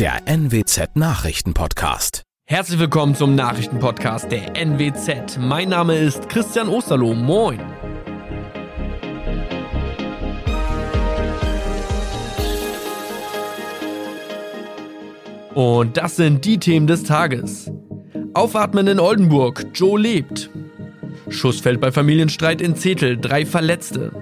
der NWZ Nachrichtenpodcast. Herzlich willkommen zum Nachrichtenpodcast der NWZ. Mein Name ist Christian Osterloh. Moin. Und das sind die Themen des Tages. Aufatmen in Oldenburg, Joe lebt. Schuss fällt bei Familienstreit in Zetel, drei Verletzte.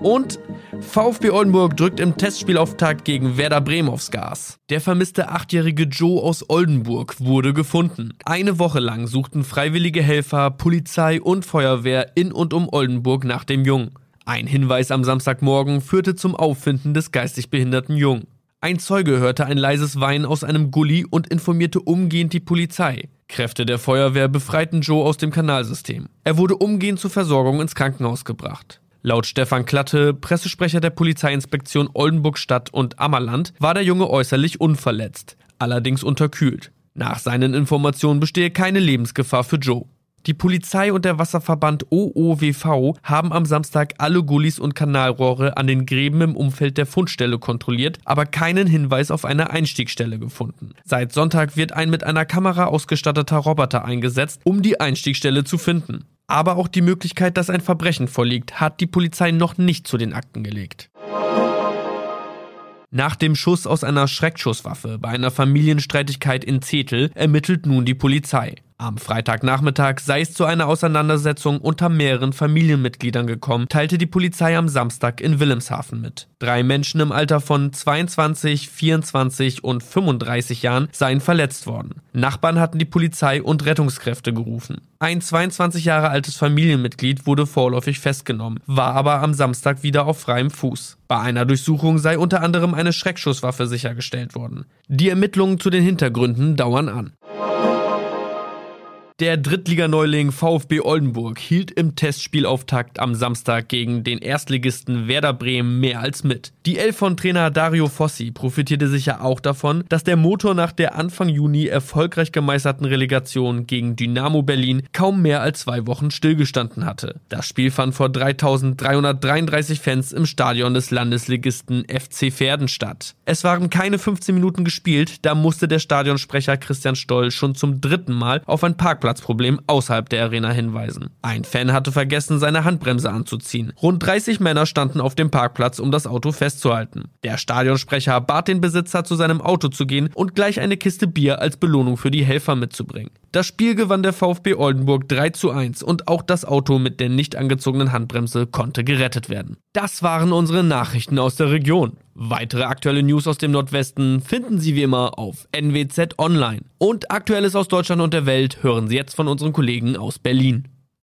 Und VfB Oldenburg drückt im Testspielauftakt gegen Werder Bremen aufs Gas. Der vermisste achtjährige Joe aus Oldenburg wurde gefunden. Eine Woche lang suchten freiwillige Helfer, Polizei und Feuerwehr in und um Oldenburg nach dem Jungen. Ein Hinweis am Samstagmorgen führte zum Auffinden des geistig behinderten Jungen. Ein Zeuge hörte ein leises Weinen aus einem Gully und informierte umgehend die Polizei. Kräfte der Feuerwehr befreiten Joe aus dem Kanalsystem. Er wurde umgehend zur Versorgung ins Krankenhaus gebracht. Laut Stefan Klatte, Pressesprecher der Polizeiinspektion Oldenburg Stadt und Ammerland, war der Junge äußerlich unverletzt, allerdings unterkühlt. Nach seinen Informationen bestehe keine Lebensgefahr für Joe. Die Polizei und der Wasserverband OOWV haben am Samstag alle Gullis und Kanalrohre an den Gräben im Umfeld der Fundstelle kontrolliert, aber keinen Hinweis auf eine Einstiegsstelle gefunden. Seit Sonntag wird ein mit einer Kamera ausgestatteter Roboter eingesetzt, um die Einstiegsstelle zu finden. Aber auch die Möglichkeit, dass ein Verbrechen vorliegt, hat die Polizei noch nicht zu den Akten gelegt. Nach dem Schuss aus einer Schreckschusswaffe bei einer Familienstreitigkeit in Zetel ermittelt nun die Polizei. Am Freitagnachmittag sei es zu einer Auseinandersetzung unter mehreren Familienmitgliedern gekommen, teilte die Polizei am Samstag in Wilhelmshaven mit. Drei Menschen im Alter von 22, 24 und 35 Jahren seien verletzt worden. Nachbarn hatten die Polizei und Rettungskräfte gerufen. Ein 22 Jahre altes Familienmitglied wurde vorläufig festgenommen, war aber am Samstag wieder auf freiem Fuß. Bei einer Durchsuchung sei unter anderem eine Schreckschusswaffe sichergestellt worden. Die Ermittlungen zu den Hintergründen dauern an. Der Drittliganeuling VfB Oldenburg hielt im Testspielauftakt am Samstag gegen den Erstligisten Werder Bremen mehr als mit. Die Elf von Trainer Dario Fossi profitierte sicher auch davon, dass der Motor nach der Anfang Juni erfolgreich gemeisterten Relegation gegen Dynamo Berlin kaum mehr als zwei Wochen stillgestanden hatte. Das Spiel fand vor 3333 Fans im Stadion des Landesligisten FC Verden statt. Es waren keine 15 Minuten gespielt, da musste der Stadionsprecher Christian Stoll schon zum dritten Mal auf ein Parkplatz Parkplatzproblem außerhalb der Arena hinweisen. Ein Fan hatte vergessen, seine Handbremse anzuziehen. Rund 30 Männer standen auf dem Parkplatz, um das Auto festzuhalten. Der Stadionsprecher bat den Besitzer, zu seinem Auto zu gehen und gleich eine Kiste Bier als Belohnung für die Helfer mitzubringen. Das Spiel gewann der VfB Oldenburg 3 zu 1 und auch das Auto mit der nicht angezogenen Handbremse konnte gerettet werden. Das waren unsere Nachrichten aus der Region. Weitere aktuelle News aus dem Nordwesten finden Sie wie immer auf NWZ Online. Und Aktuelles aus Deutschland und der Welt hören Sie jetzt von unseren Kollegen aus Berlin.